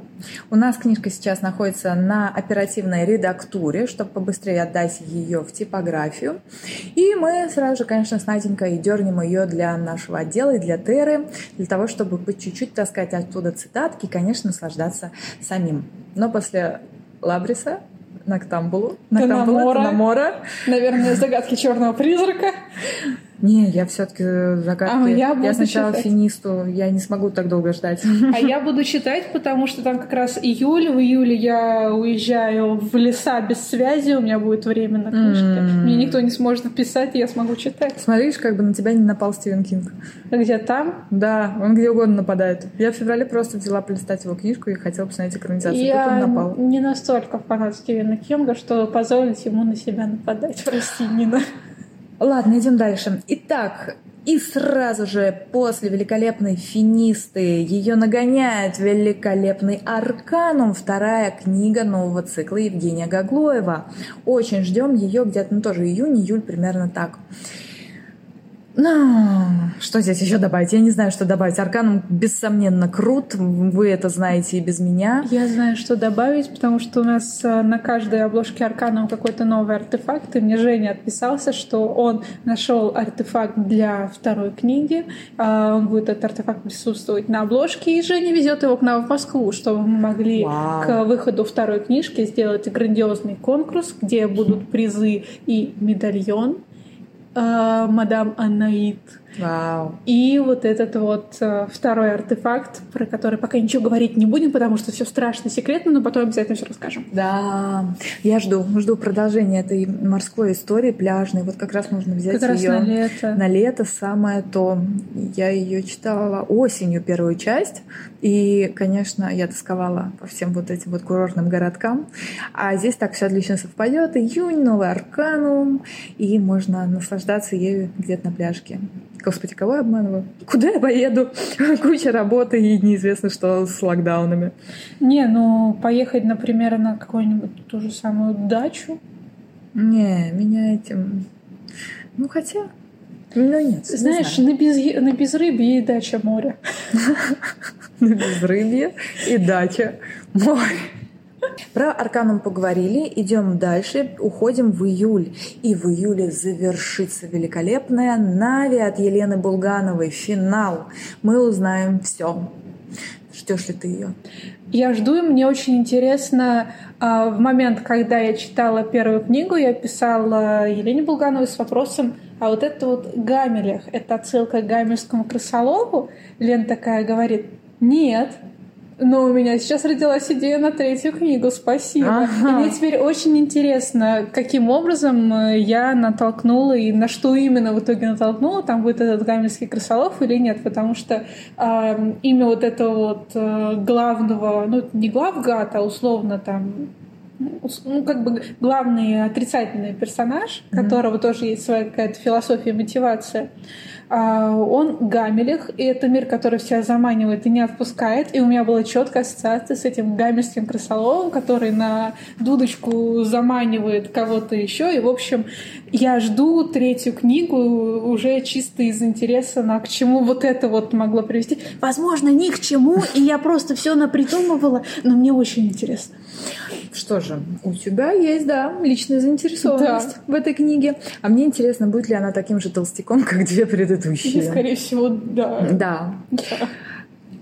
У нас книжка сейчас находится на оперативной редактуре, чтобы побыстрее отдать ее в типографию. И мы сразу же, конечно, с Наденькой дернем ее для нашего отдела и для Теры, для того, чтобы по чуть-чуть таскать оттуда цитатки и, конечно, наслаждаться самим. Но после Лабриса Нактамбулу, Нактамбула, Теномора. Теномора. Наверное, «Загадки черного призрака». Не, я все-таки загадки. А я буду сначала читать. финисту, я не смогу так долго ждать. А я буду читать, потому что там как раз июль. В июле я уезжаю в леса без связи, у меня будет время на книжке. М. Мне никто не сможет написать, и я смогу читать. Смотришь, как бы на тебя не напал Стивен Кинг. Где там? Да, он где угодно нападает. Я в феврале просто взяла полистать его книжку и хотела посмотреть экранизацию. Тут Я он напал. не настолько фанат Стивена Кинга, что позволить ему на себя нападать. Прости, Нина. Ладно, идем дальше. Итак, и сразу же после великолепной финисты ее нагоняет великолепный Арканум, вторая книга нового цикла Евгения Гаглоева. Очень ждем ее где-то, ну тоже июнь, июль, примерно так. Ну, что здесь еще добавить? Я не знаю, что добавить. Арканум, бессомненно, крут. Вы это знаете и без меня. Я знаю, что добавить, потому что у нас э, на каждой обложке Арканом какой-то новый артефакт, и мне Женя отписался, что он нашел артефакт для второй книги. А, Он будет этот артефакт присутствовать на обложке, и Женя везет его к нам в Москву, чтобы мы могли Вау. к выходу второй книжки сделать грандиозный конкурс, где будут призы и медальон Uh, Madame Anaïd Вау. И вот этот вот э, второй артефакт, про который пока ничего говорить не будем, потому что все страшно секретно, но потом обязательно все расскажем. Да, я жду, жду продолжения этой морской истории пляжной. Вот как раз нужно взять Как ее на лето. на лето самое то. Я ее читала осенью первую часть, и, конечно, я тосковала по всем вот этим вот курортным городкам. А здесь так все отлично совпадет. Июнь, новый арканум, и можно наслаждаться ею где-то на пляжке. Господи, кого я обманываю? Куда я поеду? Куча работы и неизвестно что с локдаунами. Не, ну поехать, например, на какую-нибудь ту же самую дачу. Не, меня этим... Ну, хотя... Ну, нет. не Знаешь, знаю. на, без... на безрыбье и дача моря. На безрыбье и дача. Море. Про Арканум поговорили, идем дальше, уходим в июль. И в июле завершится великолепная Нави от Елены Булгановой. Финал. Мы узнаем все. Ждешь ли ты ее? Я жду, и мне очень интересно. а, В момент, когда я читала первую книгу, я писала Елене Булгановой с вопросом, а вот это вот Гамелех, это отсылка к гамельскому крысолову? Лена такая говорит, нет, Но у меня сейчас родилась идея на третью книгу, спасибо. Ага. И мне теперь очень интересно, каким образом э, я натолкнула и на что именно в итоге натолкнула, там будет этот гамельский крысолов или нет, потому что э, имя вот этого вот э, главного, ну не главгата, а условно там ну, как бы главный отрицательный персонаж, mm-hmm. которого тоже есть своя какая-то философия, мотивация, а, он гамелих, и это мир, который всех заманивает и не отпускает. И у меня была четкая ассоциация с этим гамельским крысоловым, который на дудочку заманивает кого-то еще. И, в общем, я жду третью книгу уже чисто из интереса на к чему вот это вот могло привести. Возможно, ни к чему, и я просто все напридумывала, но мне очень интересно. Что же, у тебя есть, да, личная заинтересованность да. в этой книге. А мне интересно, будет ли она таким же толстяком, как две предыдущие. И, скорее всего, да. Да. да.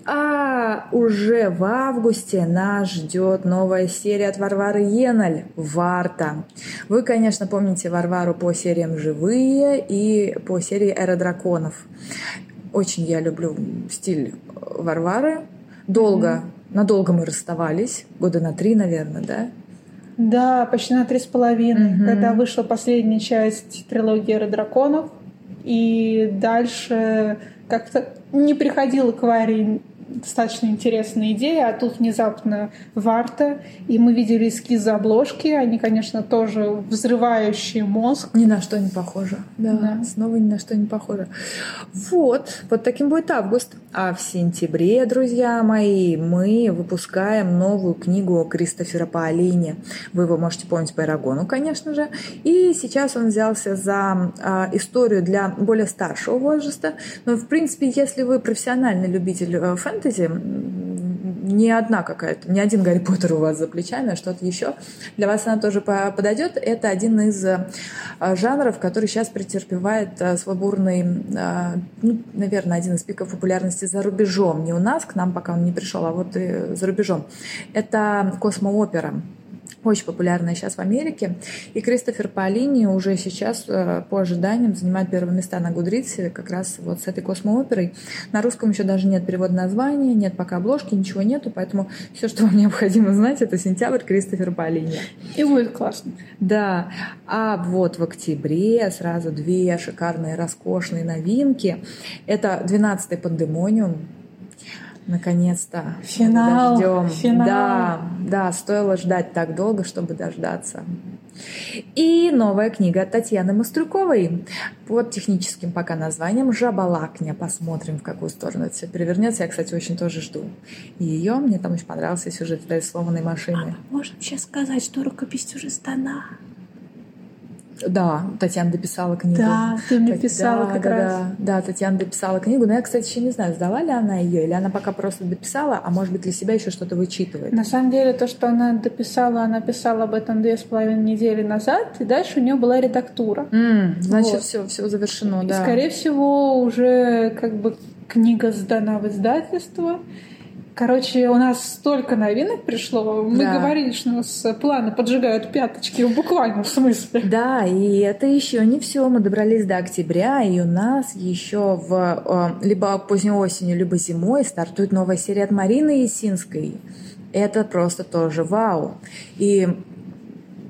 А уже в августе нас ждет новая серия от Варвары Еналь «Варта». Вы, конечно, помните Варвару по сериям «Живые» и по серии «Эра драконов». Очень я люблю стиль Варвары. Долго mm-hmm надолго мы расставались, года на три, наверное, да? Да, почти на три с половиной, угу. когда вышла последняя часть трилогии «Эры драконов», и дальше как-то не приходила к Варе достаточно интересная идея, а тут внезапно Варта, и мы видели эскизы обложки, они, конечно, тоже взрывающие мозг. Ни на что не похоже. Да, да. снова ни на что не похоже. Вот, вот таким будет август. А в сентябре, друзья мои, мы выпускаем новую книгу Кристофера Паолини. Вы его можете помнить по Эрагону, конечно же. И сейчас он взялся за а, историю для более старшего возраста. Но, в принципе, если вы профессиональный любитель э, фэнтези, фэнтези, не одна какая-то, не один Гарри Поттер у вас за плечами, а что-то еще. Для вас она тоже подойдет. Это один из э, жанров, который сейчас претерпевает э, свой бурный, э, ну, наверное, один из пиков популярности за рубежом. Не у нас, к нам пока он не пришел, а вот и за рубежом. Это космоопера очень популярная сейчас в Америке. И Кристофер Паолини уже сейчас э, по ожиданиям занимает первые места на Гудрице как раз вот с этой космооперой. На русском еще даже нет перевода названия, нет пока обложки, ничего нету, поэтому все, что вам необходимо знать, это сентябрь Кристофер Паолини. И будет классно. Да. А вот в октябре сразу две шикарные, роскошные новинки. Это 12-й пандемониум, Наконец-то. Финал. Дождем. Финал. Да, да, стоило ждать так долго, чтобы дождаться. И новая книга от Татьяны Мастрюковой под техническим пока названием «Жабалакня». Посмотрим, в какую сторону это все перевернется. Я, кстати, очень тоже жду. Ее, мне там очень понравился сюжет этой сломанной машины. А, можем сейчас сказать, что рукопись уже сдана. Да, Татьяна дописала книгу. Да, ты мне писала да, как да, раз. Да, да, Татьяна дописала книгу. Но я, кстати, еще не знаю, сдала ли она ее, или она пока просто дописала, а может быть для себя еще что-то вычитывает. На самом деле, то, что она дописала, она писала об этом две с половиной недели назад, и дальше у нее была редактура. Mm, значит, вот. все, все завершено, да. И, скорее всего, уже как бы книга сдана в издательство. Короче, у нас столько новинок пришло. Мы да. говорили, что у нас планы поджигают пяточки в буквальном смысле. Да, и это еще не все. Мы добрались до октября, и у нас еще в э, либо поздней осенью, либо зимой стартует новая серия от Марины Есинской. Это просто тоже вау. И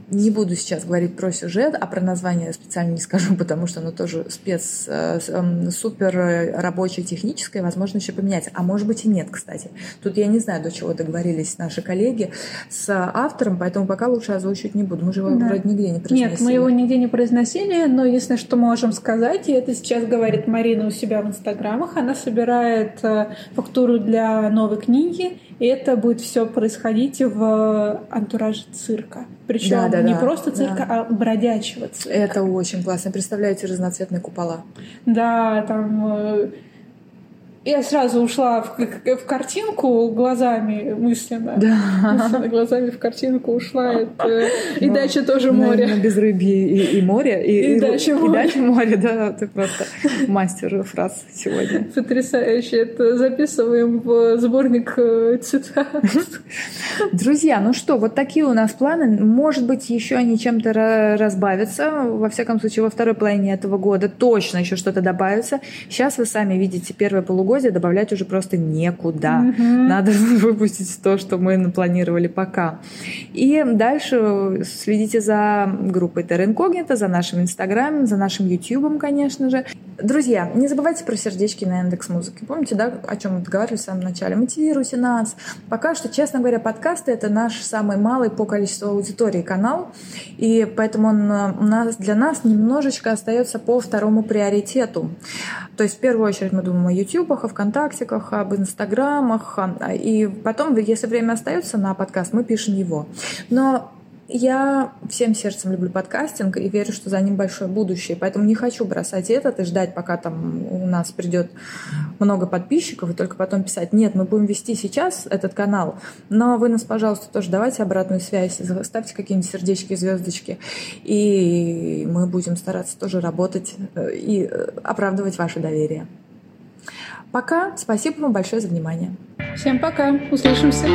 не буду сейчас говорить про сюжет, а про название специально не скажу, потому что оно тоже спец, э, эм, супер рабочее, техническое, возможно, еще поменять. А может быть и нет, кстати. Тут я не знаю, до чего договорились наши коллеги с автором, поэтому пока лучше озвучивать не буду. Мы же его да. вроде нигде не произносили. Нет, мы его нигде не произносили, но единственное, что можем сказать, и это сейчас говорит Марина у себя в инстаграмах, она собирает э, фактуру для новой книги, и это будет все происходить в антураже цирка. Причем да, да, не да, просто цирка, да. а бродячего цирка. Это очень классно. Представляете разноцветные купола? Да, там э, я сразу ушла в, в картинку глазами мысленно. Да. Мысленно глазами в картинку ушла. Это, и ну, дальше тоже море. На, на безрыбье и, и море. И, и, и дальше море. И дальше море, да. Ты просто мастер фраз сегодня. Потрясающе. Это записываем в сборник э, цитат. Друзья, ну что, вот такие у нас планы. Может быть, еще они чем-то разбавятся. Во всяком случае, во второй половине этого года точно еще что-то добавится. Сейчас вы сами видите первое полугодие гвозди добавлять уже просто некуда. Угу. Надо выпустить то, что мы напланировали пока. И дальше следите за группой Terra Incognita, за нашим инстаграмом, за нашим ютубом, конечно же. Друзья, не забывайте про сердечки на индекс музыки. Помните, да, о чем мы договаривались в самом начале? Мотивируйте нас. Пока что, честно говоря, подкасты — это наш самый малый по количеству аудитории канал, и поэтому он э, у нас, для нас немножечко остается по второму приоритету. То есть в первую очередь мы думаем о ютубах, о вконтактиках, об инстаграмах, и потом, если время остается на подкаст, мы пишем его. Но я всем сердцем люблю подкастинг и верю, что за ним большое будущее. Поэтому не хочу бросать этот и ждать, пока там у нас придет много подписчиков, и только потом писать, нет, мы будем вести сейчас этот канал, но вы нас, пожалуйста, тоже давайте обратную связь, ставьте какие-нибудь сердечки, звездочки, и мы будем стараться тоже работать э, и э, оправдывать ваше доверие. Пока. Спасибо вам большое за внимание. Всем пока. Услышимся.